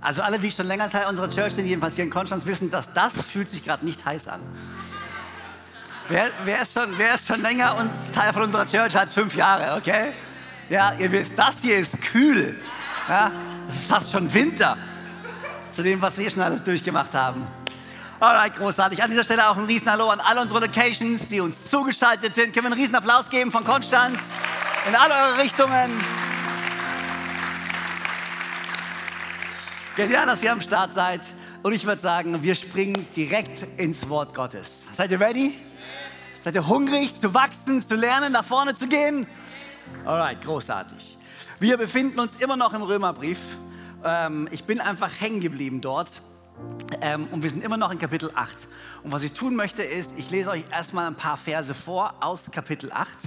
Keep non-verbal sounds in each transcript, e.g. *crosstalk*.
Also alle, die schon länger Teil unserer Church sind, jedenfalls hier in Konstanz, wissen, dass das fühlt sich gerade nicht heiß an. Wer, wer, ist schon, wer ist schon länger und Teil von unserer Church als fünf Jahre, okay? Ja, ihr wisst, das hier ist kühl. Ja, das ist fast schon Winter zu dem, was wir schon alles durchgemacht haben. Alright, großartig. An dieser Stelle auch ein riesen Hallo an alle unsere Locations, die uns zugeschaltet sind. Können wir einen riesen Applaus geben von Konstanz in alle eure Richtungen. Genial, dass ihr am Start seid. Und ich würde sagen, wir springen direkt ins Wort Gottes. Seid ihr ready? Seid ihr hungrig zu wachsen, zu lernen, nach vorne zu gehen? Alright, großartig. Wir befinden uns immer noch im Römerbrief. Ähm, ich bin einfach hängen geblieben dort. Ähm, und wir sind immer noch in Kapitel 8. Und was ich tun möchte, ist, ich lese euch erstmal ein paar Verse vor aus Kapitel 8.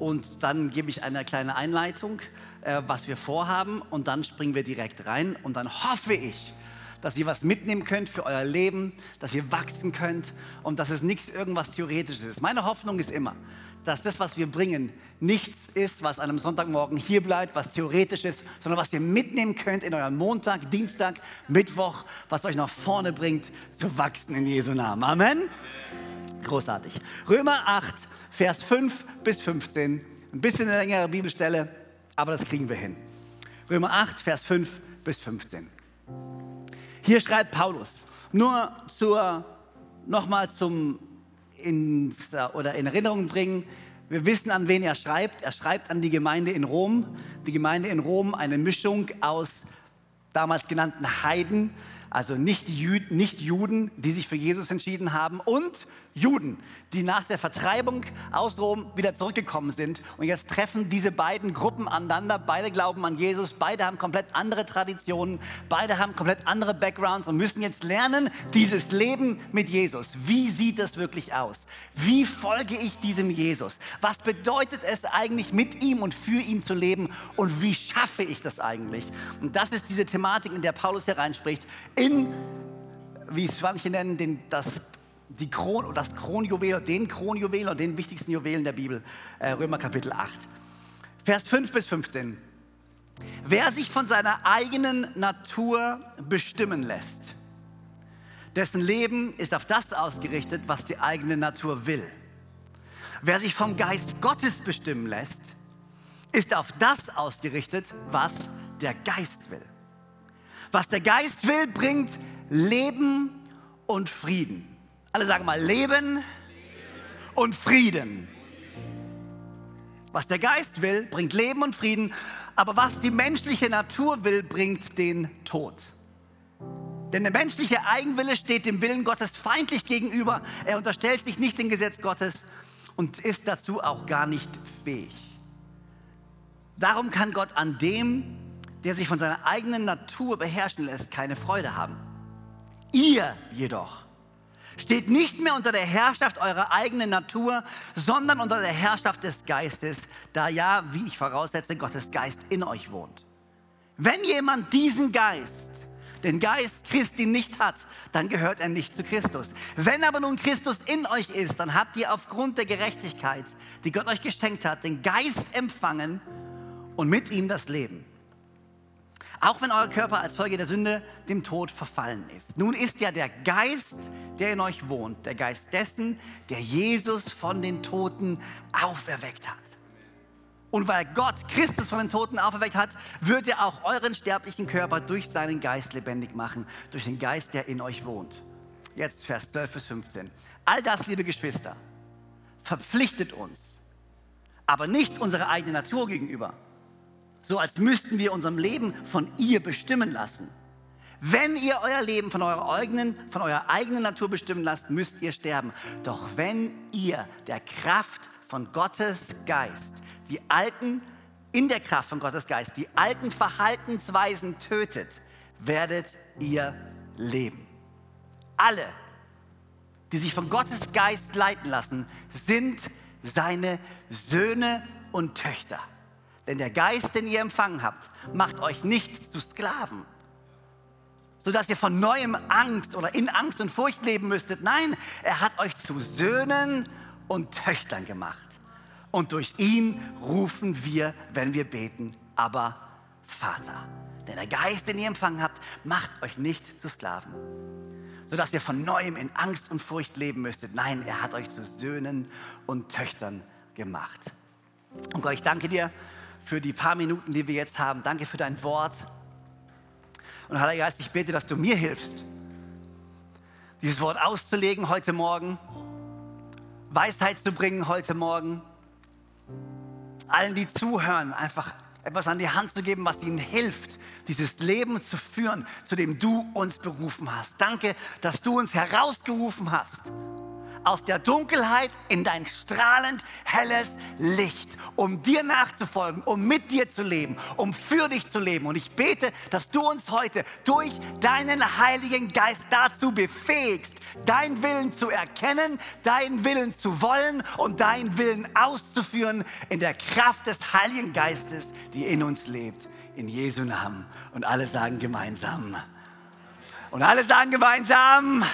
Und dann gebe ich eine kleine Einleitung äh, was wir vorhaben und dann springen wir direkt rein und dann hoffe ich, dass ihr was mitnehmen könnt für euer Leben, dass ihr wachsen könnt und dass es nichts irgendwas Theoretisches ist. Meine Hoffnung ist immer, dass das, was wir bringen, nichts ist, was an einem Sonntagmorgen hier bleibt, was theoretisch ist, sondern was ihr mitnehmen könnt in euren Montag, Dienstag, Mittwoch, was euch nach vorne bringt, zu wachsen in Jesu Namen. Amen. Großartig. Römer 8, Vers 5 bis 15. Ein bisschen eine längere Bibelstelle aber das kriegen wir hin. Römer 8, Vers 5 bis 15. Hier schreibt Paulus, nur zur, nochmal zum ins, oder in Erinnerung bringen, wir wissen, an wen er schreibt. Er schreibt an die Gemeinde in Rom. Die Gemeinde in Rom, eine Mischung aus damals genannten Heiden, also nicht, Juden, die sich für Jesus entschieden haben und Juden, die nach der Vertreibung aus Rom wieder zurückgekommen sind. Und jetzt treffen diese beiden Gruppen aneinander. Beide glauben an Jesus, beide haben komplett andere Traditionen, beide haben komplett andere Backgrounds und müssen jetzt lernen, dieses Leben mit Jesus. Wie sieht es wirklich aus? Wie folge ich diesem Jesus? Was bedeutet es eigentlich, mit ihm und für ihn zu leben? Und wie schaffe ich das eigentlich? Und das ist diese Thematik, in der Paulus hereinspricht, in wie es manche nennen, den, das die Kron, das Kronjuwel, den Kronjuwel und den wichtigsten Juwelen der Bibel, äh, Römer Kapitel 8. Vers 5 bis 15. Wer sich von seiner eigenen Natur bestimmen lässt, dessen Leben ist auf das ausgerichtet, was die eigene Natur will. Wer sich vom Geist Gottes bestimmen lässt, ist auf das ausgerichtet, was der Geist will. Was der Geist will, bringt Leben und Frieden. Alle sagen mal Leben und Frieden. Was der Geist will, bringt Leben und Frieden, aber was die menschliche Natur will, bringt den Tod. Denn der menschliche Eigenwille steht dem Willen Gottes feindlich gegenüber. Er unterstellt sich nicht dem Gesetz Gottes und ist dazu auch gar nicht fähig. Darum kann Gott an dem, der sich von seiner eigenen Natur beherrschen lässt, keine Freude haben. Ihr jedoch steht nicht mehr unter der Herrschaft eurer eigenen Natur, sondern unter der Herrschaft des Geistes, da ja, wie ich voraussetze, Gottes Geist in euch wohnt. Wenn jemand diesen Geist, den Geist Christi nicht hat, dann gehört er nicht zu Christus. Wenn aber nun Christus in euch ist, dann habt ihr aufgrund der Gerechtigkeit, die Gott euch geschenkt hat, den Geist empfangen und mit ihm das Leben auch wenn euer Körper als Folge der Sünde dem Tod verfallen ist. Nun ist ja der Geist, der in euch wohnt, der Geist dessen, der Jesus von den Toten auferweckt hat. Und weil Gott Christus von den Toten auferweckt hat, wird er auch euren sterblichen Körper durch seinen Geist lebendig machen, durch den Geist, der in euch wohnt. Jetzt Vers 12 bis 15. All das, liebe Geschwister, verpflichtet uns, aber nicht unserer eigenen Natur gegenüber so als müssten wir unserem Leben von ihr bestimmen lassen. Wenn ihr euer Leben von eurer, eigenen, von eurer eigenen Natur bestimmen lasst, müsst ihr sterben. Doch wenn ihr der Kraft von Gottes Geist, die alten, in der Kraft von Gottes Geist, die alten Verhaltensweisen tötet, werdet ihr leben. alle, die sich von Gottes Geist leiten lassen, sind seine Söhne und Töchter. Denn der Geist, den ihr empfangen habt, macht euch nicht zu Sklaven, sodass ihr von neuem Angst oder in Angst und Furcht leben müsstet. Nein, er hat euch zu Söhnen und Töchtern gemacht. Und durch ihn rufen wir, wenn wir beten, aber Vater. Denn der Geist, den ihr empfangen habt, macht euch nicht zu Sklaven, sodass ihr von neuem in Angst und Furcht leben müsstet. Nein, er hat euch zu Söhnen und Töchtern gemacht. Und Gott, ich danke dir für die paar Minuten, die wir jetzt haben. Danke für dein Wort. Und Heiliger Geist, ich bete, dass du mir hilfst, dieses Wort auszulegen heute Morgen, Weisheit zu bringen heute Morgen, allen, die zuhören, einfach etwas an die Hand zu geben, was ihnen hilft, dieses Leben zu führen, zu dem du uns berufen hast. Danke, dass du uns herausgerufen hast aus der Dunkelheit in dein strahlend helles Licht, um dir nachzufolgen, um mit dir zu leben, um für dich zu leben. Und ich bete, dass du uns heute durch deinen Heiligen Geist dazu befähigst, deinen Willen zu erkennen, deinen Willen zu wollen und deinen Willen auszuführen in der Kraft des Heiligen Geistes, die in uns lebt. In Jesu Namen. Und alle sagen gemeinsam. Und alle sagen gemeinsam.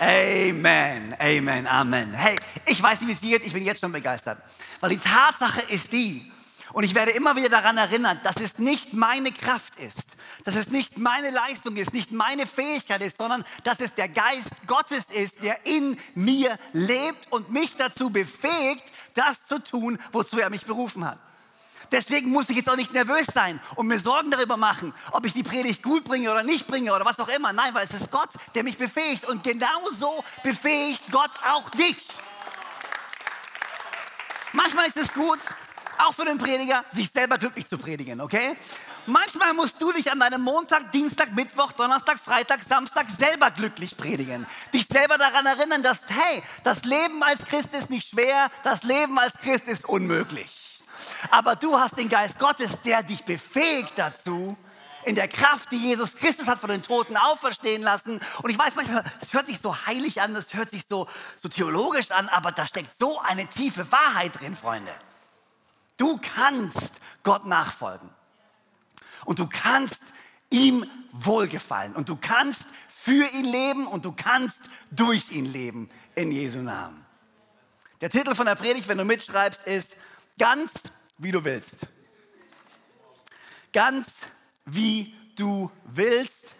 Amen, Amen, Amen. Hey, ich weiß nicht, wie es geht, ich bin jetzt schon begeistert. Weil die Tatsache ist die, und ich werde immer wieder daran erinnert, dass es nicht meine Kraft ist, dass es nicht meine Leistung ist, nicht meine Fähigkeit ist, sondern dass es der Geist Gottes ist, der in mir lebt und mich dazu befähigt, das zu tun, wozu er mich berufen hat. Deswegen muss ich jetzt auch nicht nervös sein und mir Sorgen darüber machen, ob ich die Predigt gut bringe oder nicht bringe oder was auch immer. Nein, weil es ist Gott, der mich befähigt. Und genauso befähigt Gott auch dich. Manchmal ist es gut, auch für den Prediger, sich selber glücklich zu predigen, okay? Manchmal musst du dich an deinem Montag, Dienstag, Mittwoch, Donnerstag, Freitag, Samstag selber glücklich predigen. Dich selber daran erinnern, dass, hey, das Leben als Christ ist nicht schwer, das Leben als Christ ist unmöglich. Aber du hast den Geist Gottes, der dich befähigt dazu, in der Kraft, die Jesus Christus hat von den Toten auferstehen lassen. Und ich weiß manchmal, es hört sich so heilig an, es hört sich so, so theologisch an, aber da steckt so eine tiefe Wahrheit drin, Freunde. Du kannst Gott nachfolgen. Und du kannst ihm wohlgefallen. Und du kannst für ihn leben und du kannst durch ihn leben. In Jesu Namen. Der Titel von der Predigt, wenn du mitschreibst, ist Ganz wie du willst. Ganz wie du willst.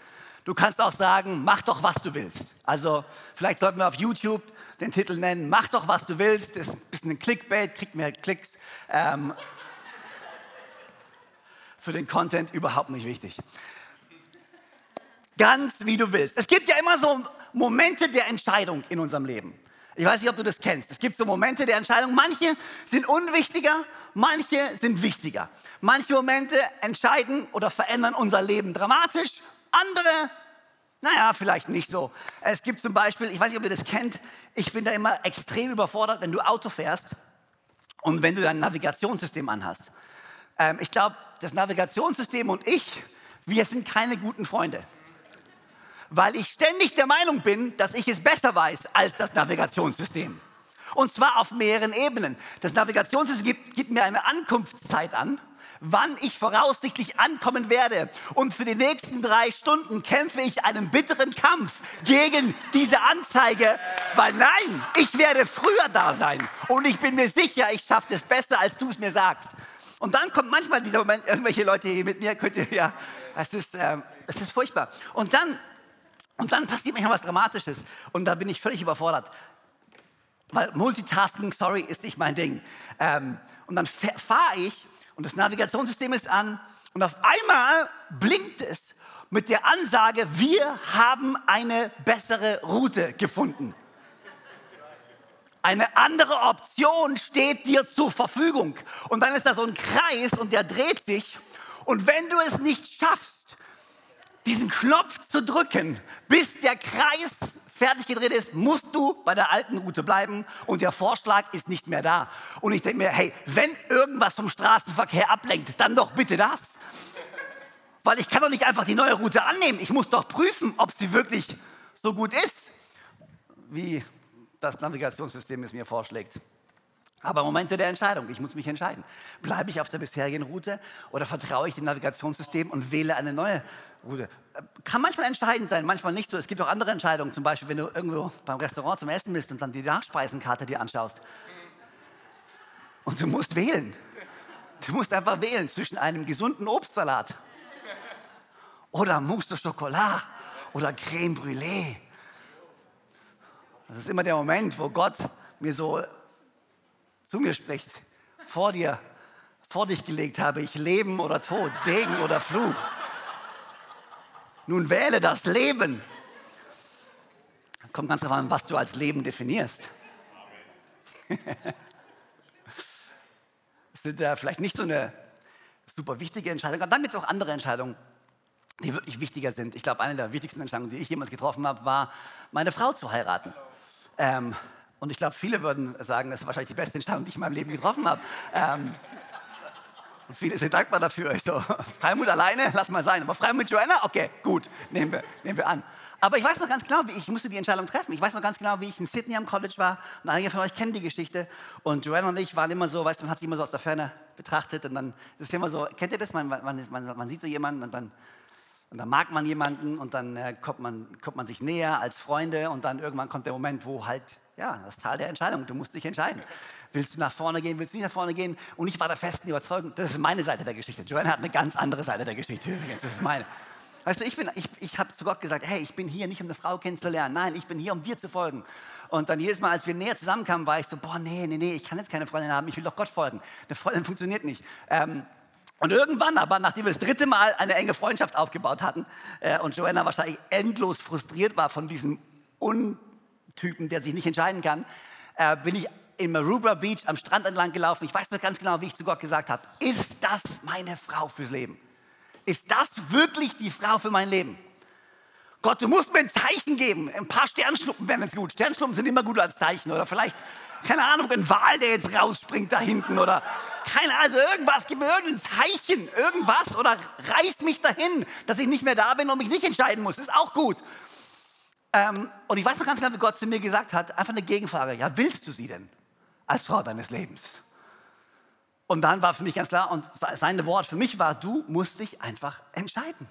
Du kannst auch sagen, mach doch, was du willst. Also vielleicht sollten wir auf YouTube den Titel nennen, mach doch, was du willst. Ist ein bisschen ein Clickbait, kriegt mehr Klicks. Ähm, für den Content überhaupt nicht wichtig. Ganz wie du willst. Es gibt ja immer so Momente der Entscheidung in unserem Leben. Ich weiß nicht, ob du das kennst. Es gibt so Momente der Entscheidung. Manche sind unwichtiger, manche sind wichtiger. Manche Momente entscheiden oder verändern unser Leben dramatisch. Andere, naja, vielleicht nicht so. Es gibt zum Beispiel, ich weiß nicht, ob ihr das kennt, ich bin da immer extrem überfordert, wenn du Auto fährst und wenn du dein Navigationssystem anhast. Ähm, ich glaube, das Navigationssystem und ich, wir sind keine guten Freunde weil ich ständig der Meinung bin, dass ich es besser weiß als das Navigationssystem. Und zwar auf mehreren Ebenen. Das Navigationssystem gibt, gibt mir eine Ankunftszeit an, wann ich voraussichtlich ankommen werde. Und für die nächsten drei Stunden kämpfe ich einen bitteren Kampf gegen diese Anzeige, weil nein, ich werde früher da sein. Und ich bin mir sicher, ich schaffe es besser, als du es mir sagst. Und dann kommt manchmal dieser Moment, irgendwelche Leute hier mit mir, könnt ihr, ja, es ist, äh, ist furchtbar. Und dann und dann passiert manchmal was Dramatisches und da bin ich völlig überfordert. Weil Multitasking, sorry, ist nicht mein Ding. Ähm, und dann fahre ich und das Navigationssystem ist an und auf einmal blinkt es mit der Ansage, wir haben eine bessere Route gefunden. Eine andere Option steht dir zur Verfügung. Und dann ist da so ein Kreis und der dreht sich. Und wenn du es nicht schaffst, diesen Knopf zu drücken, bis der Kreis fertig gedreht ist, musst du bei der alten Route bleiben und der Vorschlag ist nicht mehr da. Und ich denke mir, hey, wenn irgendwas vom Straßenverkehr ablenkt, dann doch bitte das. Weil ich kann doch nicht einfach die neue Route annehmen. Ich muss doch prüfen, ob sie wirklich so gut ist, wie das Navigationssystem es mir vorschlägt. Aber Momente der Entscheidung, ich muss mich entscheiden. Bleibe ich auf der bisherigen Route oder vertraue ich dem Navigationssystem und wähle eine neue Route? Kann manchmal entscheidend sein, manchmal nicht so. Es gibt auch andere Entscheidungen, zum Beispiel, wenn du irgendwo beim Restaurant zum Essen bist und dann die Nachspeisenkarte dir anschaust. Und du musst wählen. Du musst einfach wählen zwischen einem gesunden Obstsalat oder Mousse de Chocolat oder Creme Brûlée. Das ist immer der Moment, wo Gott mir so zu mir spricht. Vor dir, vor dich gelegt habe ich Leben oder Tod, Segen oder Fluch. Nun wähle das Leben. Kommt ganz darauf an, was du als Leben definierst. das sind äh, vielleicht nicht so eine super wichtige Entscheidung, aber dann gibt es auch andere Entscheidungen, die wirklich wichtiger sind. Ich glaube, eine der wichtigsten Entscheidungen, die ich jemals getroffen habe, war, meine Frau zu heiraten. Ähm, und ich glaube, viele würden sagen, das ist wahrscheinlich die beste Entscheidung, die ich in meinem Leben getroffen habe. Ähm, und viele sind dankbar dafür. Ich so, *laughs* Freimut alleine, lass mal sein. Aber Freimut Joanna, okay, gut, nehmen wir, nehmen wir an. Aber ich weiß noch ganz genau, wie ich musste die Entscheidung treffen. Ich weiß noch ganz genau, wie ich in Sydney am College war. Und einige von euch kennen die Geschichte. Und Joanna und ich waren immer so, weißt du, man hat sich immer so aus der Ferne betrachtet. Und dann ist immer so, kennt ihr das? Man, man, man, man sieht so jemanden und dann und dann mag man jemanden und dann äh, kommt, man, kommt man sich näher als Freunde und dann irgendwann kommt der Moment, wo halt, ja, das Tal der Entscheidung, du musst dich entscheiden. Willst du nach vorne gehen, willst du nicht nach vorne gehen? Und ich war der festen Überzeugung, das ist meine Seite der Geschichte. Joanne hat eine ganz andere Seite der Geschichte übrigens, das ist meine. Weißt du, ich, ich, ich habe zu Gott gesagt, hey, ich bin hier nicht, um eine Frau kennenzulernen. Nein, ich bin hier, um dir zu folgen. Und dann jedes Mal, als wir näher zusammenkamen, war ich so, boah, nee, nee, nee, ich kann jetzt keine Freundin haben, ich will doch Gott folgen. Eine Freundin funktioniert nicht. Ähm, und irgendwann aber, nachdem wir das dritte Mal eine enge Freundschaft aufgebaut hatten äh, und Joanna wahrscheinlich endlos frustriert war von diesem Untypen, der sich nicht entscheiden kann, äh, bin ich in Maroubra Beach am Strand entlang gelaufen. Ich weiß noch ganz genau, wie ich zu Gott gesagt habe, ist das meine Frau fürs Leben? Ist das wirklich die Frau für mein Leben? Gott, du musst mir ein Zeichen geben. Ein paar Sternschnuppen wären jetzt gut. Sternschnuppen sind immer gut als Zeichen. Oder vielleicht, keine Ahnung, ein Wal, der jetzt rausspringt da hinten. Oder keine Ahnung, irgendwas. Gib mir irgendein Zeichen. Irgendwas. Oder reiß mich dahin, dass ich nicht mehr da bin und mich nicht entscheiden muss. ist auch gut. Ähm, und ich weiß noch ganz genau, wie Gott zu mir gesagt hat. Einfach eine Gegenfrage. Ja, willst du sie denn als Frau deines Lebens? Und dann war für mich ganz klar, und sein Wort für mich war, du musst dich einfach entscheiden.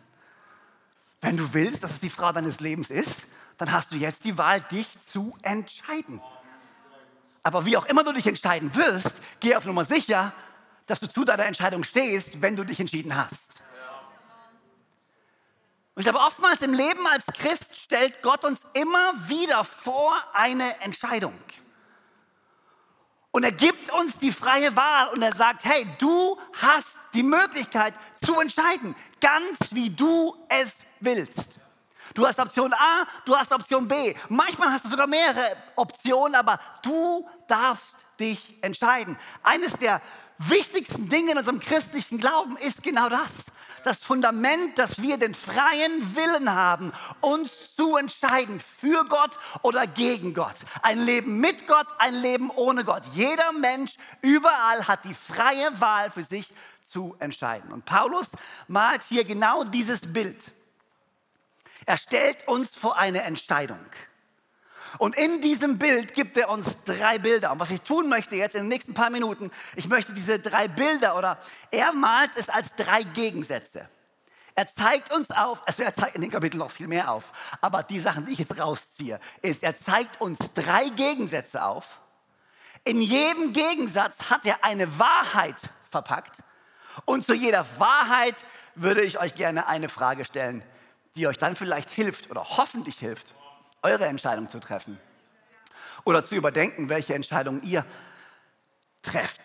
Wenn du willst, dass es die Frau deines Lebens ist, dann hast du jetzt die Wahl, dich zu entscheiden. Aber wie auch immer du dich entscheiden wirst, geh auf Nummer sicher, dass du zu deiner Entscheidung stehst, wenn du dich entschieden hast. Und ich glaube, oftmals im Leben als Christ stellt Gott uns immer wieder vor eine Entscheidung. Und er gibt uns die freie Wahl und er sagt, hey, du hast die Möglichkeit zu entscheiden, ganz wie du es willst. Du hast Option A, du hast Option B. Manchmal hast du sogar mehrere Optionen, aber du darfst dich entscheiden. Eines der wichtigsten Dinge in unserem christlichen Glauben ist genau das. Das Fundament, dass wir den freien Willen haben, uns zu entscheiden für Gott oder gegen Gott. Ein Leben mit Gott, ein Leben ohne Gott. Jeder Mensch überall hat die freie Wahl für sich zu entscheiden. Und Paulus malt hier genau dieses Bild. Er stellt uns vor eine Entscheidung. Und in diesem Bild gibt er uns drei Bilder. Und was ich tun möchte jetzt in den nächsten paar Minuten, ich möchte diese drei Bilder oder er malt es als drei Gegensätze. Er zeigt uns auf, also er zeigt in dem Kapitel noch viel mehr auf, aber die Sachen, die ich jetzt rausziehe, ist, er zeigt uns drei Gegensätze auf. In jedem Gegensatz hat er eine Wahrheit verpackt. Und zu jeder Wahrheit würde ich euch gerne eine Frage stellen die euch dann vielleicht hilft oder hoffentlich hilft, eure Entscheidung zu treffen. Oder zu überdenken, welche Entscheidung ihr trefft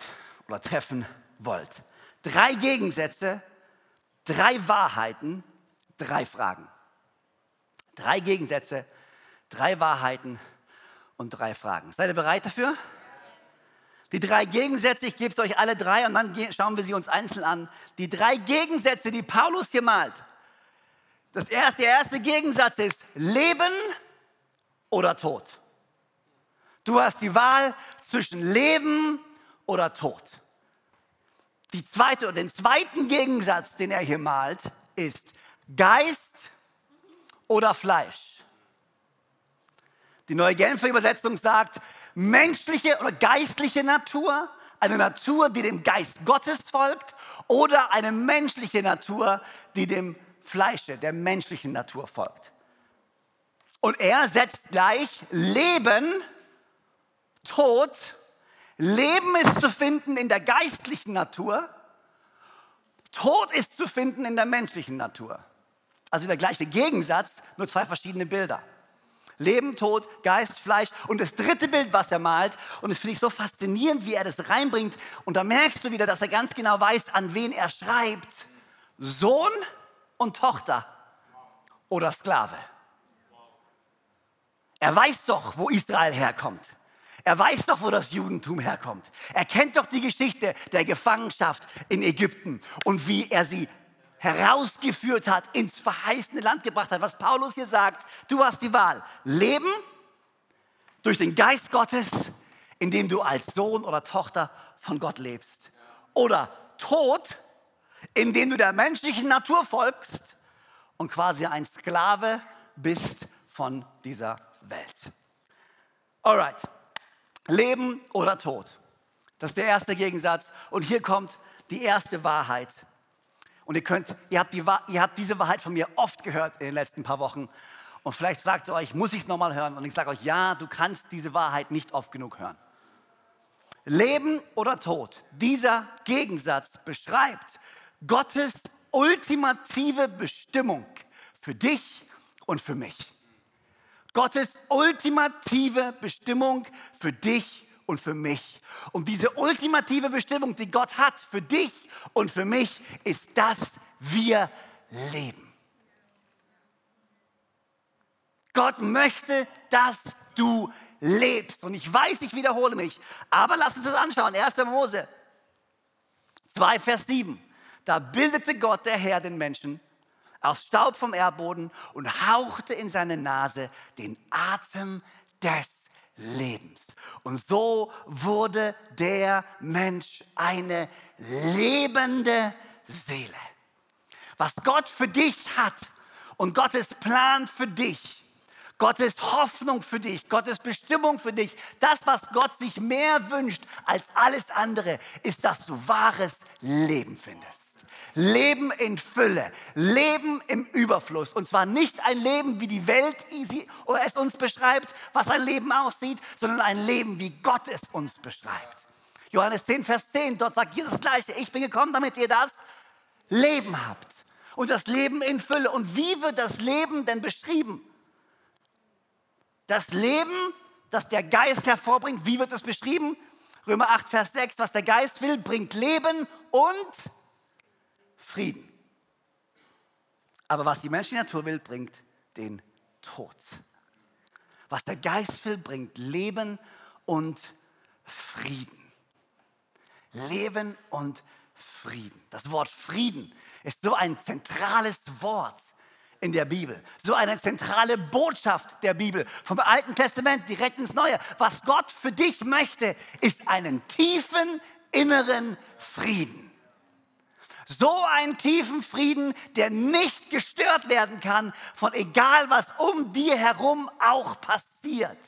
oder treffen wollt. Drei Gegensätze, drei Wahrheiten, drei Fragen. Drei Gegensätze, drei Wahrheiten und drei Fragen. Seid ihr bereit dafür? Die drei Gegensätze, ich gebe es euch alle drei und dann schauen wir sie uns einzeln an. Die drei Gegensätze, die Paulus hier malt, das erste, der erste Gegensatz ist Leben oder Tod. Du hast die Wahl zwischen Leben oder Tod. Die zweite oder den zweiten Gegensatz, den er hier malt, ist Geist oder Fleisch. Die neue Genfer Übersetzung sagt, menschliche oder geistliche Natur, eine Natur, die dem Geist Gottes folgt, oder eine menschliche Natur, die dem Fleische, der menschlichen Natur folgt. Und er setzt gleich Leben, Tod, Leben ist zu finden in der geistlichen Natur, Tod ist zu finden in der menschlichen Natur. Also der gleiche Gegensatz, nur zwei verschiedene Bilder. Leben, Tod, Geist, Fleisch. Und das dritte Bild, was er malt, und das finde ich so faszinierend, wie er das reinbringt. Und da merkst du wieder, dass er ganz genau weiß, an wen er schreibt. Sohn und Tochter oder Sklave. Er weiß doch, wo Israel herkommt. Er weiß doch, wo das Judentum herkommt. Er kennt doch die Geschichte der Gefangenschaft in Ägypten und wie er sie herausgeführt hat, ins verheißene Land gebracht hat. Was Paulus hier sagt, du hast die Wahl. Leben durch den Geist Gottes, indem du als Sohn oder Tochter von Gott lebst. Oder Tod, indem du der menschlichen Natur folgst und quasi ein Sklave bist von dieser Welt. Alright, Leben oder Tod. Das ist der erste Gegensatz. Und hier kommt die erste Wahrheit und ihr könnt, ihr habt, die, ihr habt diese Wahrheit von mir oft gehört in den letzten paar Wochen. Und vielleicht sagt ihr euch, muss ich es nochmal hören? Und ich sage euch, ja, du kannst diese Wahrheit nicht oft genug hören. Leben oder Tod, dieser Gegensatz beschreibt Gottes ultimative Bestimmung für dich und für mich. Gottes ultimative Bestimmung für dich und für mich. Und diese ultimative Bestimmung, die Gott hat für dich und für mich, ist, dass wir leben. Gott möchte, dass du lebst. Und ich weiß, ich wiederhole mich, aber lass uns das anschauen. 1. Mose 2, Vers 7. Da bildete Gott, der Herr, den Menschen aus Staub vom Erdboden und hauchte in seine Nase den Atem des Lebens. Und so wurde der Mensch eine lebende Seele. Was Gott für dich hat und Gottes Plan für dich, Gottes Hoffnung für dich, Gottes Bestimmung für dich, das, was Gott sich mehr wünscht als alles andere, ist, dass du wahres Leben findest. Leben in Fülle, Leben im Überfluss. Und zwar nicht ein Leben, wie die Welt es uns beschreibt, was ein Leben aussieht, sondern ein Leben, wie Gott es uns beschreibt. Johannes 10, Vers 10, dort sagt Jesus gleiche, ich bin gekommen, damit ihr das Leben habt. Und das Leben in Fülle. Und wie wird das Leben denn beschrieben? Das Leben, das der Geist hervorbringt, wie wird es beschrieben? Römer 8, Vers 6, was der Geist will, bringt Leben und Frieden. Aber was die menschliche Natur will, bringt den Tod. Was der Geist will, bringt Leben und Frieden. Leben und Frieden. Das Wort Frieden ist so ein zentrales Wort in der Bibel. So eine zentrale Botschaft der Bibel. Vom Alten Testament direkt ins Neue. Was Gott für dich möchte, ist einen tiefen inneren Frieden. So einen tiefen Frieden, der nicht gestört werden kann von egal was um dir herum auch passiert.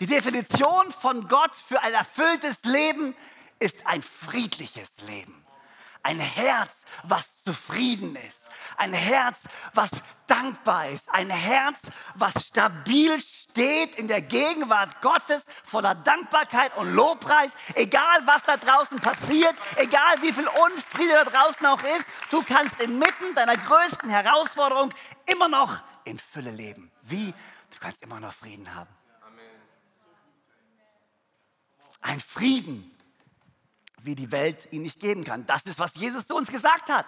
Die Definition von Gott für ein erfülltes Leben ist ein friedliches Leben. Ein Herz, was zufrieden ist. Ein Herz, was dankbar ist. Ein Herz, was stabil steht in der Gegenwart Gottes voller Dankbarkeit und Lobpreis, egal was da draußen passiert, egal wie viel Unfriede da draußen auch ist, du kannst inmitten deiner größten Herausforderung immer noch in Fülle leben. Wie? Du kannst immer noch Frieden haben. Ein Frieden, wie die Welt ihn nicht geben kann. Das ist, was Jesus zu uns gesagt hat.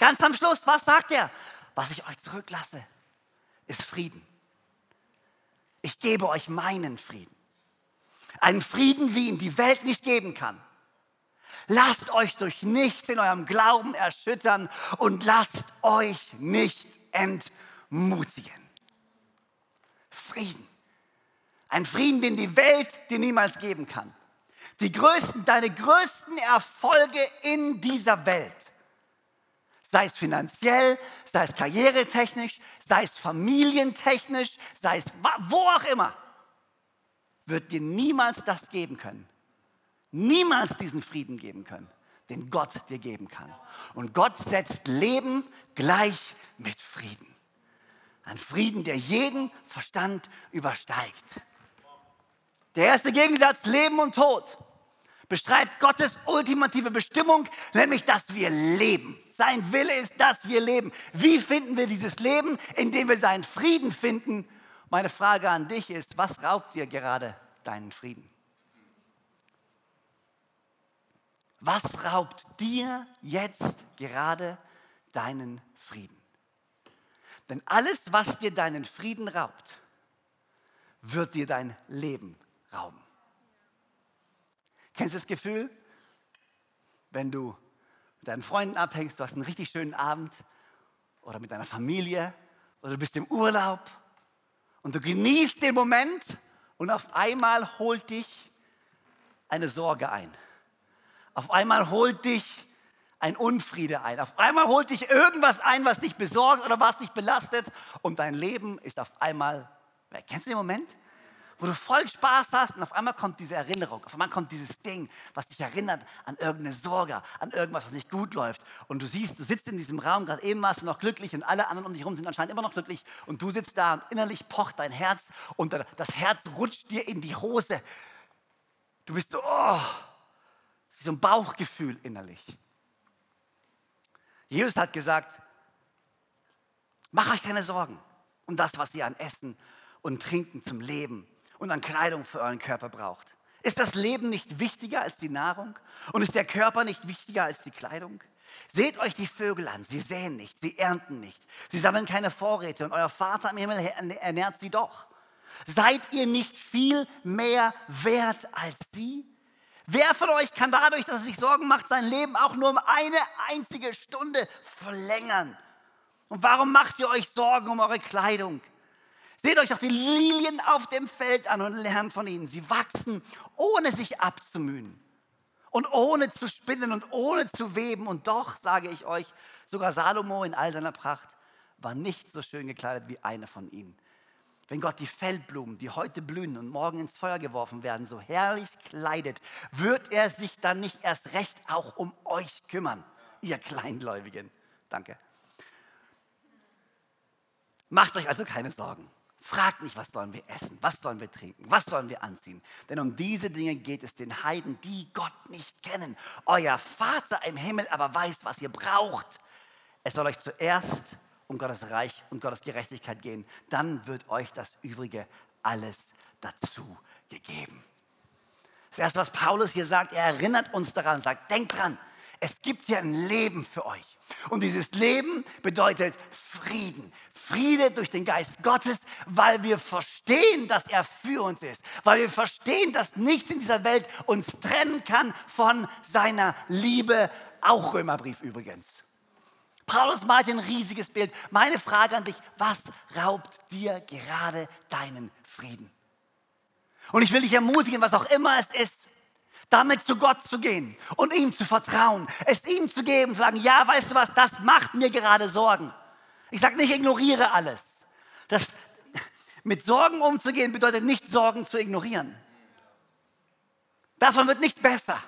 Ganz am Schluss, was sagt er? Was ich euch zurücklasse, ist Frieden. Ich gebe euch meinen Frieden. Einen Frieden, wie ihn die Welt nicht geben kann. Lasst euch durch nichts in eurem Glauben erschüttern und lasst euch nicht entmutigen. Frieden. Ein Frieden, den die Welt dir niemals geben kann. Die größten, deine größten Erfolge in dieser Welt sei es finanziell, sei es karrieretechnisch, sei es familientechnisch, sei es wo auch immer, wird dir niemals das geben können. Niemals diesen Frieden geben können, den Gott dir geben kann. Und Gott setzt Leben gleich mit Frieden. Ein Frieden, der jeden Verstand übersteigt. Der erste Gegensatz, Leben und Tod, beschreibt Gottes ultimative Bestimmung, nämlich dass wir leben. Sein Wille ist, dass wir leben. Wie finden wir dieses Leben? Indem wir seinen Frieden finden. Meine Frage an dich ist, was raubt dir gerade deinen Frieden? Was raubt dir jetzt gerade deinen Frieden? Denn alles, was dir deinen Frieden raubt, wird dir dein Leben rauben. Kennst du das Gefühl, wenn du mit deinen Freunden abhängst, du hast einen richtig schönen Abend oder mit deiner Familie oder du bist im Urlaub und du genießt den Moment und auf einmal holt dich eine Sorge ein. Auf einmal holt dich ein Unfriede ein. Auf einmal holt dich irgendwas ein, was dich besorgt oder was dich belastet und dein Leben ist auf einmal weg. Kennst du den Moment? Wo du voll Spaß hast und auf einmal kommt diese Erinnerung, auf einmal kommt dieses Ding, was dich erinnert an irgendeine Sorge, an irgendwas, was nicht gut läuft. Und du siehst, du sitzt in diesem Raum, gerade eben warst du noch glücklich und alle anderen um dich herum sind anscheinend immer noch glücklich und du sitzt da und innerlich pocht dein Herz und das Herz rutscht dir in die Hose. Du bist so, oh, so ein Bauchgefühl innerlich. Jesus hat gesagt, mach euch keine Sorgen um das, was ihr an Essen und Trinken zum Leben und an Kleidung für euren Körper braucht. Ist das Leben nicht wichtiger als die Nahrung? Und ist der Körper nicht wichtiger als die Kleidung? Seht euch die Vögel an, sie säen nicht, sie ernten nicht, sie sammeln keine Vorräte und euer Vater im Himmel ernährt sie doch. Seid ihr nicht viel mehr wert als sie? Wer von euch kann dadurch, dass er sich Sorgen macht, sein Leben auch nur um eine einzige Stunde verlängern? Und warum macht ihr euch Sorgen um eure Kleidung? Seht euch doch die Lilien auf dem Feld an und lernt von ihnen. Sie wachsen, ohne sich abzumühen und ohne zu spinnen und ohne zu weben. Und doch, sage ich euch, sogar Salomo in all seiner Pracht war nicht so schön gekleidet wie eine von ihnen. Wenn Gott die Feldblumen, die heute blühen und morgen ins Feuer geworfen werden, so herrlich kleidet, wird er sich dann nicht erst recht auch um euch kümmern, ihr Kleingläubigen. Danke. Macht euch also keine Sorgen. Fragt nicht, was sollen wir essen, was sollen wir trinken, was sollen wir anziehen. Denn um diese Dinge geht es den Heiden, die Gott nicht kennen. Euer Vater im Himmel aber weiß, was ihr braucht. Es soll euch zuerst um Gottes Reich und Gottes Gerechtigkeit gehen, dann wird euch das Übrige alles dazu gegeben. Das erste, was Paulus hier sagt, er erinnert uns daran, sagt, denkt dran, es gibt hier ein Leben für euch. Und dieses Leben bedeutet Frieden. Friede durch den Geist Gottes, weil wir verstehen, dass er für uns ist. Weil wir verstehen, dass nichts in dieser Welt uns trennen kann von seiner Liebe. Auch Römerbrief übrigens. Paulus malt ein riesiges Bild. Meine Frage an dich, was raubt dir gerade deinen Frieden? Und ich will dich ermutigen, was auch immer es ist, damit zu Gott zu gehen und ihm zu vertrauen, es ihm zu geben, zu sagen, ja, weißt du was, das macht mir gerade Sorgen. Ich sage nicht, ignoriere alles. Das, mit Sorgen umzugehen bedeutet nicht, Sorgen zu ignorieren. Davon wird nichts besser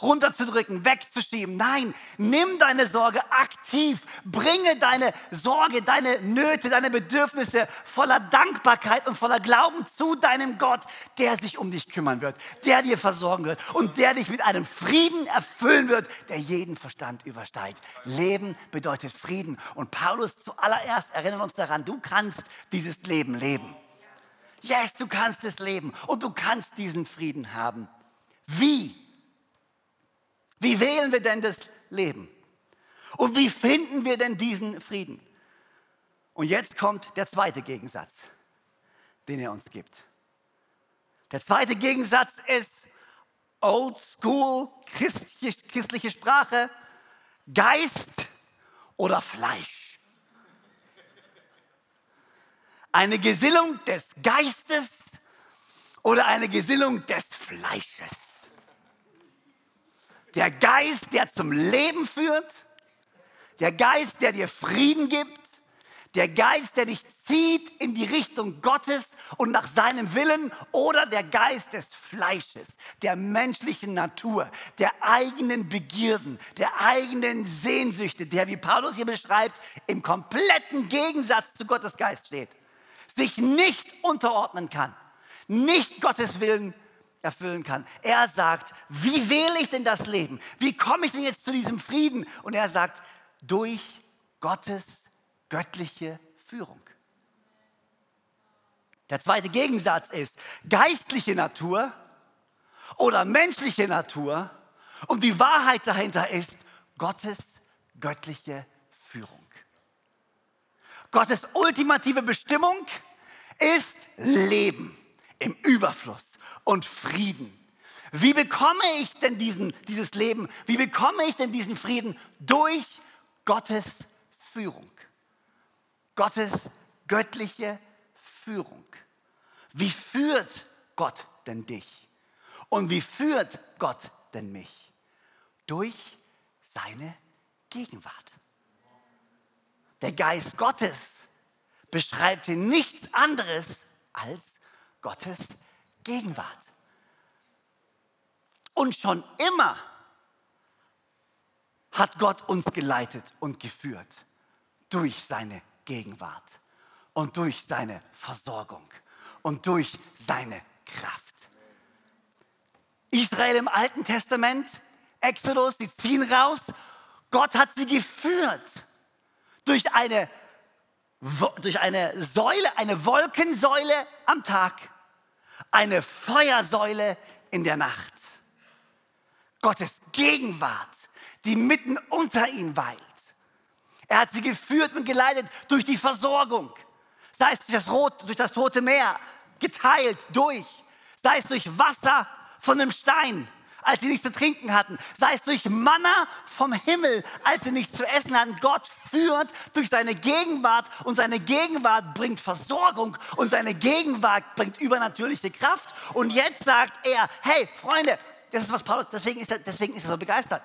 runterzudrücken, wegzuschieben. Nein, nimm deine Sorge aktiv. Bringe deine Sorge, deine Nöte, deine Bedürfnisse voller Dankbarkeit und voller Glauben zu deinem Gott, der sich um dich kümmern wird, der dir versorgen wird und der dich mit einem Frieden erfüllen wird, der jeden Verstand übersteigt. Leben bedeutet Frieden. Und Paulus zuallererst erinnert uns daran, du kannst dieses Leben leben. Yes, du kannst es leben und du kannst diesen Frieden haben. Wie? Wie wählen wir denn das Leben? Und wie finden wir denn diesen Frieden? Und jetzt kommt der zweite Gegensatz, den er uns gibt. Der zweite Gegensatz ist Old School, christliche, christliche Sprache, Geist oder Fleisch. Eine Gesinnung des Geistes oder eine Gesinnung des Fleisches. Der Geist, der zum Leben führt. Der Geist, der dir Frieden gibt, der Geist, der dich zieht in die Richtung Gottes und nach seinem Willen oder der Geist des Fleisches, der menschlichen Natur, der eigenen Begierden, der eigenen Sehnsüchte, der, wie Paulus hier beschreibt, im kompletten Gegensatz zu Gottes Geist steht, sich nicht unterordnen kann, nicht Gottes Willen erfüllen kann. Er sagt, wie wähle ich denn das Leben? Wie komme ich denn jetzt zu diesem Frieden? Und er sagt, durch Gottes göttliche Führung. Der zweite Gegensatz ist geistliche Natur oder menschliche Natur und die Wahrheit dahinter ist Gottes göttliche Führung. Gottes ultimative Bestimmung ist Leben im Überfluss und Frieden. Wie bekomme ich denn diesen, dieses Leben? Wie bekomme ich denn diesen Frieden? Durch Gottes Führung. Gottes göttliche Führung. Wie führt Gott denn dich? Und wie führt Gott denn mich? Durch seine Gegenwart. Der Geist Gottes beschreibt hier nichts anderes als Gottes Gegenwart. Und schon immer hat Gott uns geleitet und geführt durch seine Gegenwart und durch seine Versorgung und durch seine Kraft. Israel im Alten Testament, Exodus, sie ziehen raus. Gott hat sie geführt durch eine, durch eine Säule, eine Wolkensäule am Tag, eine Feuersäule in der Nacht. Gottes Gegenwart, die mitten unter ihnen weilt. Er hat sie geführt und geleitet durch die Versorgung. Sei es durch das, Rot, durch das Tote Meer, geteilt durch. Sei es durch Wasser von einem Stein, als sie nichts zu trinken hatten. Sei es durch Manna vom Himmel, als sie nichts zu essen hatten. Gott führt durch seine Gegenwart und seine Gegenwart bringt Versorgung und seine Gegenwart bringt übernatürliche Kraft. Und jetzt sagt er, hey Freunde, das ist was Paulus, deswegen ist er, deswegen ist er so begeistert.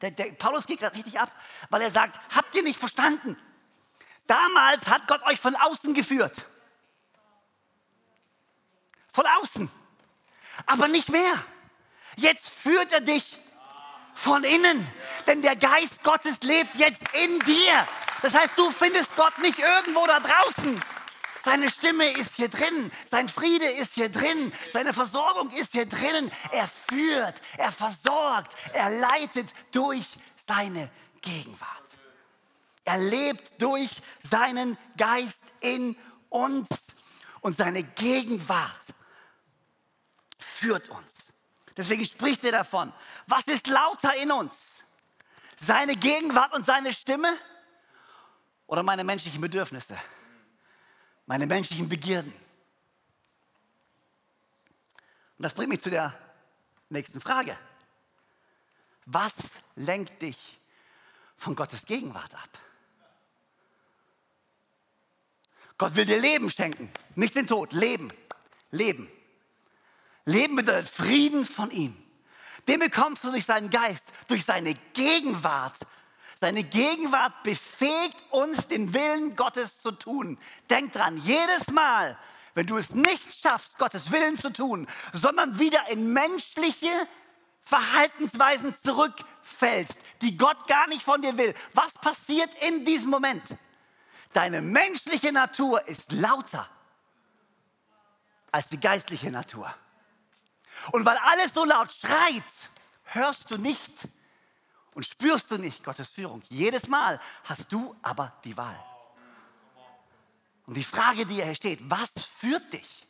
Der, der Paulus geht gerade richtig ab, weil er sagt, habt ihr nicht verstanden? Damals hat Gott euch von außen geführt. Von außen. Aber nicht mehr. Jetzt führt er dich von innen. Denn der Geist Gottes lebt jetzt in dir. Das heißt, du findest Gott nicht irgendwo da draußen. Seine Stimme ist hier drin, sein Friede ist hier drin, seine Versorgung ist hier drin. Er führt, er versorgt, er leitet durch seine Gegenwart. Er lebt durch seinen Geist in uns und seine Gegenwart führt uns. Deswegen spricht er davon. Was ist lauter in uns? Seine Gegenwart und seine Stimme oder meine menschlichen Bedürfnisse? meine menschlichen Begierden. Und das bringt mich zu der nächsten Frage. Was lenkt dich von Gottes Gegenwart ab? Gott will dir Leben schenken, nicht den Tod, Leben, Leben. Leben bedeutet Frieden von ihm. Den bekommst du durch seinen Geist, durch seine Gegenwart seine Gegenwart befähigt uns, den Willen Gottes zu tun. Denk dran, jedes Mal, wenn du es nicht schaffst, Gottes Willen zu tun, sondern wieder in menschliche Verhaltensweisen zurückfällst, die Gott gar nicht von dir will, was passiert in diesem Moment? Deine menschliche Natur ist lauter als die geistliche Natur. Und weil alles so laut schreit, hörst du nicht und spürst du nicht Gottes Führung. Jedes Mal hast du aber die Wahl. Und die Frage, die hier steht, was führt dich?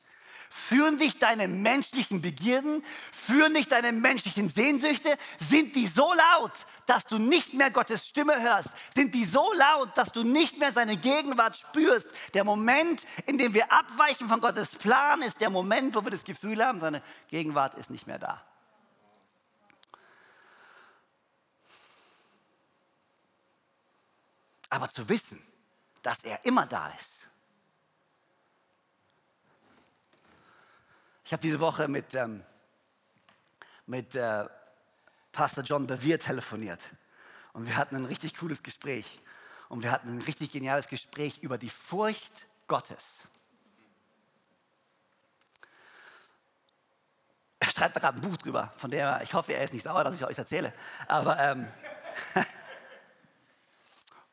Führen dich deine menschlichen Begierden? Führen dich deine menschlichen Sehnsüchte? Sind die so laut, dass du nicht mehr Gottes Stimme hörst? Sind die so laut, dass du nicht mehr seine Gegenwart spürst? Der Moment, in dem wir abweichen von Gottes Plan, ist der Moment, wo wir das Gefühl haben, seine Gegenwart ist nicht mehr da. Aber zu wissen, dass er immer da ist. Ich habe diese Woche mit, ähm, mit äh, Pastor John Bevere telefoniert. Und wir hatten ein richtig cooles Gespräch. Und wir hatten ein richtig geniales Gespräch über die Furcht Gottes. Er schreibt da gerade ein Buch drüber, von der ich hoffe, er ist nicht sauer, dass ich euch erzähle. Aber ähm, *laughs*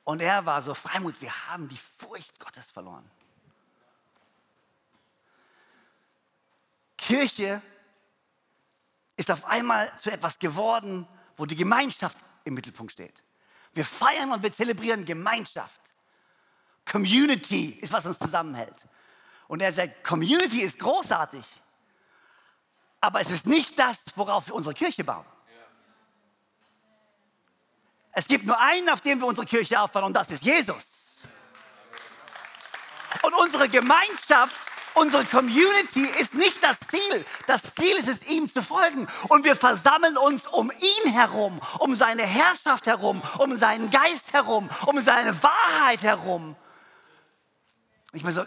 und er war so Freimut, wir haben die Furcht Gottes verloren. Kirche ist auf einmal zu etwas geworden, wo die Gemeinschaft im Mittelpunkt steht. Wir feiern und wir zelebrieren Gemeinschaft. Community ist, was uns zusammenhält. Und er sagt, Community ist großartig, aber es ist nicht das, worauf wir unsere Kirche bauen. Es gibt nur einen, auf dem wir unsere Kirche aufbauen, und das ist Jesus. Und unsere Gemeinschaft Unsere Community ist nicht das Ziel. Das Ziel ist es, ihm zu folgen. Und wir versammeln uns um ihn herum, um seine Herrschaft herum, um seinen Geist herum, um seine Wahrheit herum. Ich meine so,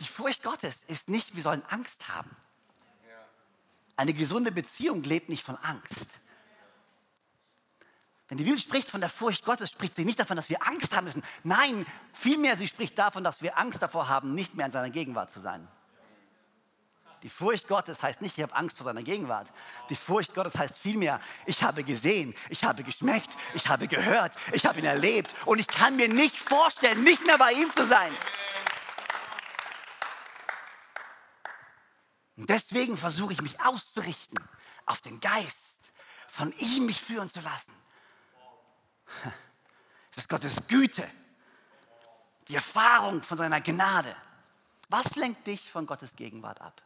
die Furcht Gottes ist nicht, wir sollen Angst haben. Eine gesunde Beziehung lebt nicht von Angst. Wenn die Bibel spricht von der Furcht Gottes, spricht sie nicht davon, dass wir Angst haben müssen. Nein, vielmehr sie spricht davon, dass wir Angst davor haben, nicht mehr in seiner Gegenwart zu sein. Die Furcht Gottes heißt nicht, ich habe Angst vor seiner Gegenwart. Die Furcht Gottes heißt vielmehr, ich habe gesehen, ich habe geschmeckt, ich habe gehört, ich habe ihn erlebt und ich kann mir nicht vorstellen, nicht mehr bei ihm zu sein. Und deswegen versuche ich mich auszurichten auf den Geist, von ihm mich führen zu lassen. Es ist Gottes Güte, die Erfahrung von seiner Gnade. Was lenkt dich von Gottes Gegenwart ab?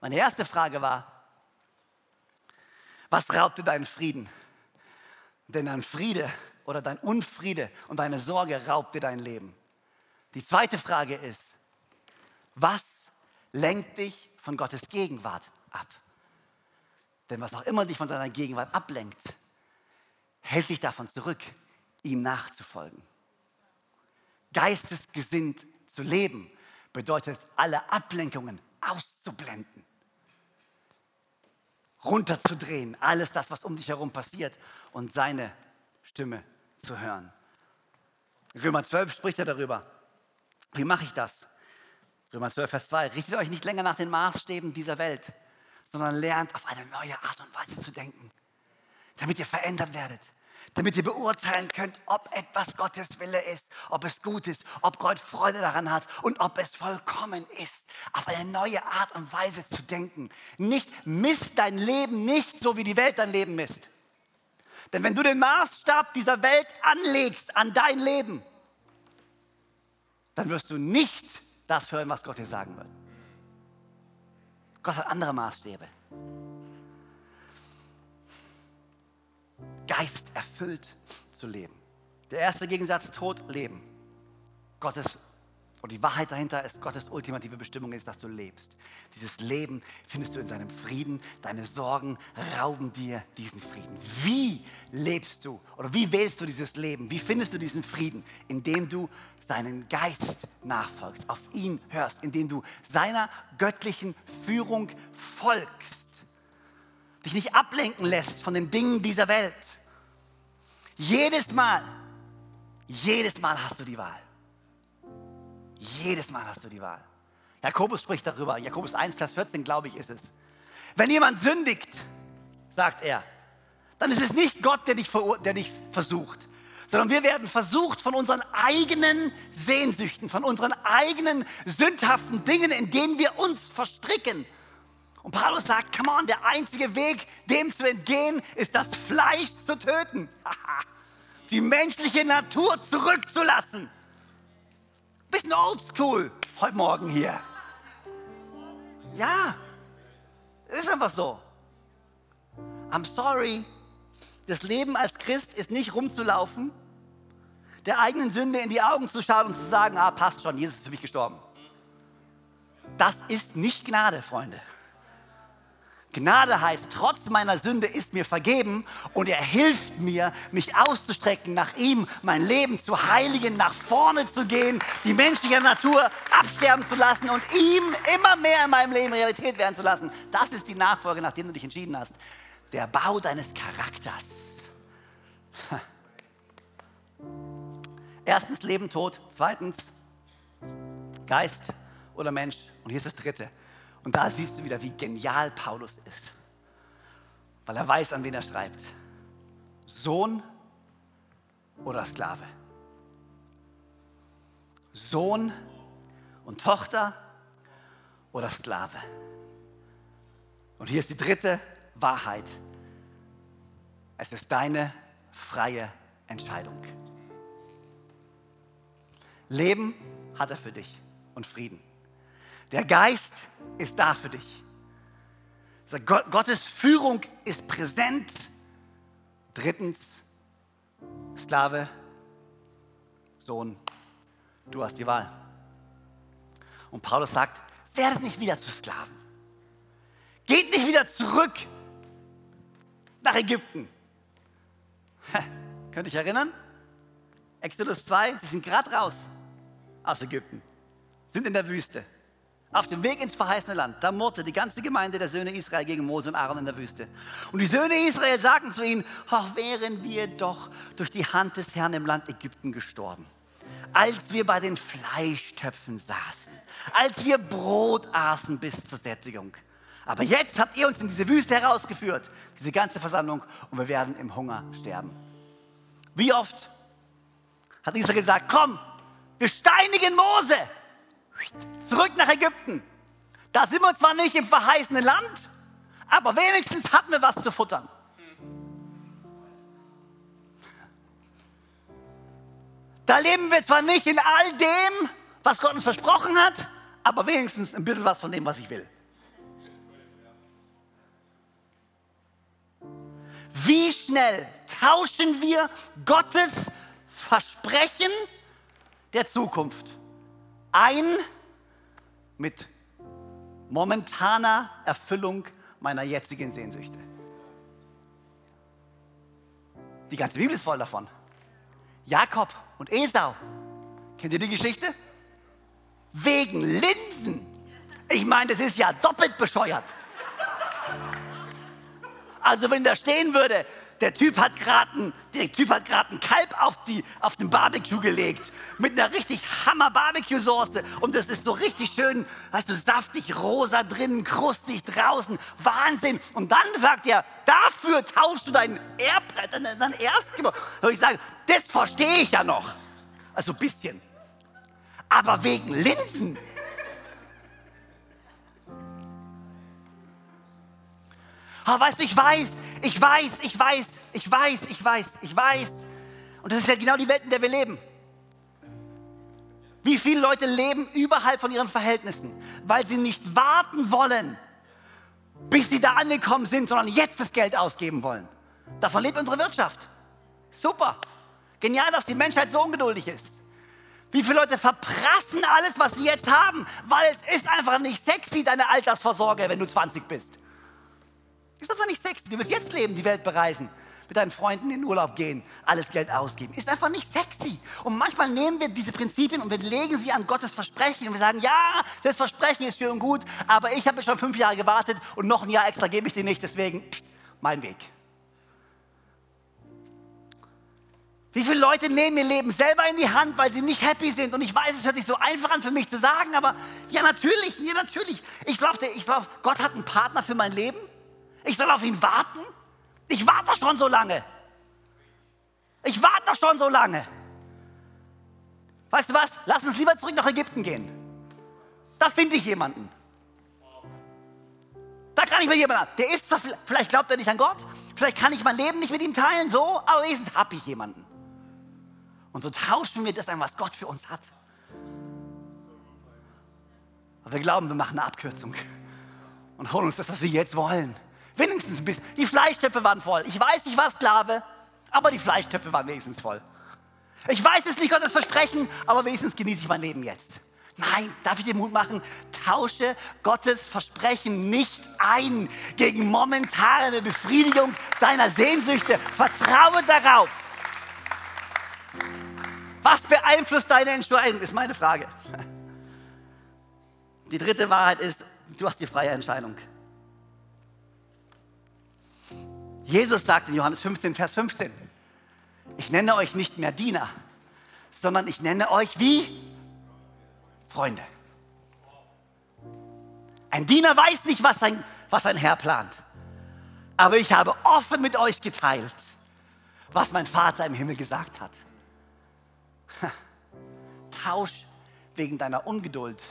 Meine erste Frage war, was raubt dir deinen Frieden? Denn dein Friede oder dein Unfriede und deine Sorge raubt dir dein Leben. Die zweite Frage ist, was lenkt dich von Gottes Gegenwart ab? Denn was auch immer dich von seiner Gegenwart ablenkt, hält dich davon zurück, ihm nachzufolgen. Geistesgesinnt zu leben bedeutet, alle Ablenkungen auszublenden, runterzudrehen, alles das, was um dich herum passiert und seine Stimme zu hören. Römer 12 spricht er darüber. Wie mache ich das? Römer 12, Vers 2. Richtet euch nicht länger nach den Maßstäben dieser Welt, sondern lernt auf eine neue Art und Weise zu denken, damit ihr verändert werdet damit ihr beurteilen könnt, ob etwas Gottes Wille ist, ob es gut ist, ob Gott Freude daran hat und ob es vollkommen ist. Auf eine neue Art und Weise zu denken. Nicht misst dein Leben nicht so, wie die Welt dein Leben misst. Denn wenn du den Maßstab dieser Welt anlegst an dein Leben, dann wirst du nicht das hören, was Gott dir sagen wird. Gott hat andere Maßstäbe. Geist erfüllt zu leben. Der erste Gegensatz, Tod, Leben. Gottes, und die Wahrheit dahinter ist, Gottes ultimative Bestimmung ist, dass du lebst. Dieses Leben findest du in seinem Frieden. Deine Sorgen rauben dir diesen Frieden. Wie lebst du oder wie wählst du dieses Leben? Wie findest du diesen Frieden? Indem du seinen Geist nachfolgst, auf ihn hörst, indem du seiner göttlichen Führung folgst dich nicht ablenken lässt von den Dingen dieser Welt. Jedes Mal, jedes Mal hast du die Wahl. Jedes Mal hast du die Wahl. Jakobus spricht darüber. Jakobus 1, Vers 14, glaube ich, ist es. Wenn jemand sündigt, sagt er, dann ist es nicht Gott, der dich, der dich versucht, sondern wir werden versucht von unseren eigenen Sehnsüchten, von unseren eigenen sündhaften Dingen, in denen wir uns verstricken. Und Paulus sagt, come on, der einzige Weg, dem zu entgehen, ist das Fleisch zu töten. *laughs* Die menschliche Natur zurückzulassen. Bisschen oldschool heute Morgen hier. Ja, ist einfach so. I'm sorry. Das Leben als Christ ist nicht rumzulaufen, der eigenen Sünde in die Augen zu schauen und zu sagen, ah, passt schon, Jesus ist für mich gestorben. Das ist nicht Gnade, Freunde. Gnade heißt, trotz meiner Sünde ist mir vergeben und er hilft mir, mich auszustrecken nach ihm, mein Leben zu heiligen, nach vorne zu gehen, die menschliche Natur absterben zu lassen und ihm immer mehr in meinem Leben Realität werden zu lassen. Das ist die Nachfolge, nachdem du dich entschieden hast. Der Bau deines Charakters. Erstens Leben, Tod. Zweitens Geist oder Mensch. Und hier ist das Dritte. Und da siehst du wieder, wie genial Paulus ist. Weil er weiß, an wen er schreibt. Sohn oder Sklave. Sohn und Tochter oder Sklave. Und hier ist die dritte Wahrheit. Es ist deine freie Entscheidung. Leben hat er für dich und Frieden. Der Geist ist da für dich. Gottes Führung ist präsent. Drittens, Sklave, Sohn, du hast die Wahl. Und Paulus sagt, werdet nicht wieder zu Sklaven. Geht nicht wieder zurück nach Ägypten. Könnt ihr euch erinnern? Exodus 2, sie sind gerade raus aus Ägypten, sind in der Wüste. Auf dem Weg ins verheißene Land, da murrte die ganze Gemeinde der Söhne Israel gegen Mose und Aaron in der Wüste. Und die Söhne Israel sagten zu ihnen, ach, wären wir doch durch die Hand des Herrn im Land Ägypten gestorben, als wir bei den Fleischtöpfen saßen, als wir Brot aßen bis zur Sättigung. Aber jetzt habt ihr uns in diese Wüste herausgeführt, diese ganze Versammlung, und wir werden im Hunger sterben. Wie oft hat Israel gesagt, komm, wir steinigen Mose. Zurück nach Ägypten. Da sind wir zwar nicht im verheißenen Land, aber wenigstens hatten wir was zu futtern. Da leben wir zwar nicht in all dem, was Gott uns versprochen hat, aber wenigstens ein bisschen was von dem, was ich will. Wie schnell tauschen wir Gottes Versprechen der Zukunft ein mit momentaner Erfüllung meiner jetzigen Sehnsüchte. Die ganze Bibel ist voll davon. Jakob und Esau. Kennt ihr die Geschichte? Wegen Linsen. Ich meine, das ist ja doppelt bescheuert. Also wenn da stehen würde, der Typ hat gerade ein, ein Kalb auf, die, auf den Barbecue gelegt mit einer richtig Hammer Barbecue Soße und das ist so richtig schön, weißt du, saftig rosa drinnen, krustig draußen, Wahnsinn. Und dann sagt er, dafür tauschst du dein Erbbrett, dein, Erstgebot. Und ich sage, das verstehe ich ja noch. Also ein bisschen. Aber wegen Linsen. Oh, weißt du, ich weiß, ich weiß, ich weiß, ich weiß, ich weiß, ich weiß. Und das ist ja genau die Welt, in der wir leben. Wie viele Leute leben überhalb von ihren Verhältnissen, weil sie nicht warten wollen, bis sie da angekommen sind, sondern jetzt das Geld ausgeben wollen. Davon lebt unsere Wirtschaft. Super. Genial, dass die Menschheit so ungeduldig ist. Wie viele Leute verprassen alles, was sie jetzt haben, weil es ist einfach nicht sexy, deine Altersvorsorge, wenn du 20 bist. Ist einfach nicht sexy. Du willst jetzt leben, die Welt bereisen, mit deinen Freunden in den Urlaub gehen, alles Geld ausgeben. Ist einfach nicht sexy. Und manchmal nehmen wir diese Prinzipien und wir legen sie an Gottes Versprechen und wir sagen, ja, das Versprechen ist schön und gut, aber ich habe schon fünf Jahre gewartet und noch ein Jahr extra gebe ich dir nicht, deswegen mein Weg. Wie viele Leute nehmen ihr Leben selber in die Hand, weil sie nicht happy sind? Und ich weiß, es hört sich so einfach an für mich zu sagen, aber ja, natürlich, ja, natürlich. Ich glaube, ich glaub, Gott hat einen Partner für mein Leben. Ich soll auf ihn warten? Ich warte doch schon so lange. Ich warte doch schon so lange. Weißt du was? Lass uns lieber zurück nach Ägypten gehen. Da finde ich jemanden. Da kann ich mir jemanden. Der ist vielleicht glaubt er nicht an Gott. Vielleicht kann ich mein Leben nicht mit ihm teilen, so, aber wenigstens habe ich jemanden. Und so tauschen wir das ein, was Gott für uns hat. Aber wir glauben, wir machen eine Abkürzung und holen uns das, was wir jetzt wollen. Wenigstens ein bisschen. Die Fleischtöpfe waren voll. Ich weiß, ich war Sklave, aber die Fleischtöpfe waren wenigstens voll. Ich weiß es nicht Gottes Versprechen, aber wenigstens genieße ich mein Leben jetzt. Nein, darf ich dir Mut machen? Tausche Gottes Versprechen nicht ein gegen momentane Befriedigung deiner Sehnsüchte. Vertraue darauf. Was beeinflusst deine Entscheidung, ist meine Frage. Die dritte Wahrheit ist, du hast die freie Entscheidung. Jesus sagt in Johannes 15, Vers 15, ich nenne euch nicht mehr Diener, sondern ich nenne euch wie Freunde. Ein Diener weiß nicht, was sein, was sein Herr plant. Aber ich habe offen mit euch geteilt, was mein Vater im Himmel gesagt hat. Tausch wegen deiner Ungeduld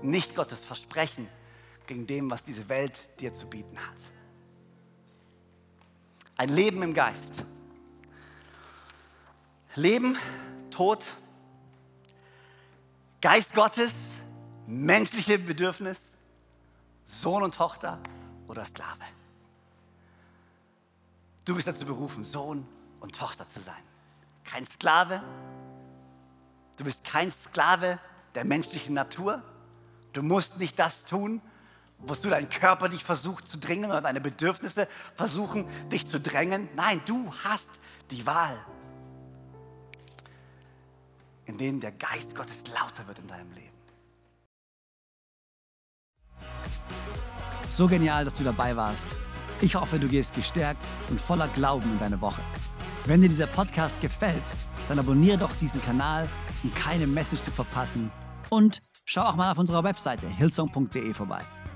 nicht Gottes Versprechen gegen dem, was diese Welt dir zu bieten hat. Ein Leben im Geist. Leben, Tod, Geist Gottes, menschliche Bedürfnis, Sohn und Tochter oder Sklave. Du bist dazu berufen, Sohn und Tochter zu sein. Kein Sklave. Du bist kein Sklave der menschlichen Natur. Du musst nicht das tun, wozu dein Körper dich versucht zu dringen oder deine Bedürfnisse versuchen, dich zu drängen. Nein, du hast die Wahl, in denen der Geist Gottes lauter wird in deinem Leben. So genial, dass du dabei warst. Ich hoffe, du gehst gestärkt und voller Glauben in deine Woche. Wenn dir dieser Podcast gefällt, dann abonniere doch diesen Kanal, um keine Message zu verpassen. Und schau auch mal auf unserer Webseite hillsong.de vorbei.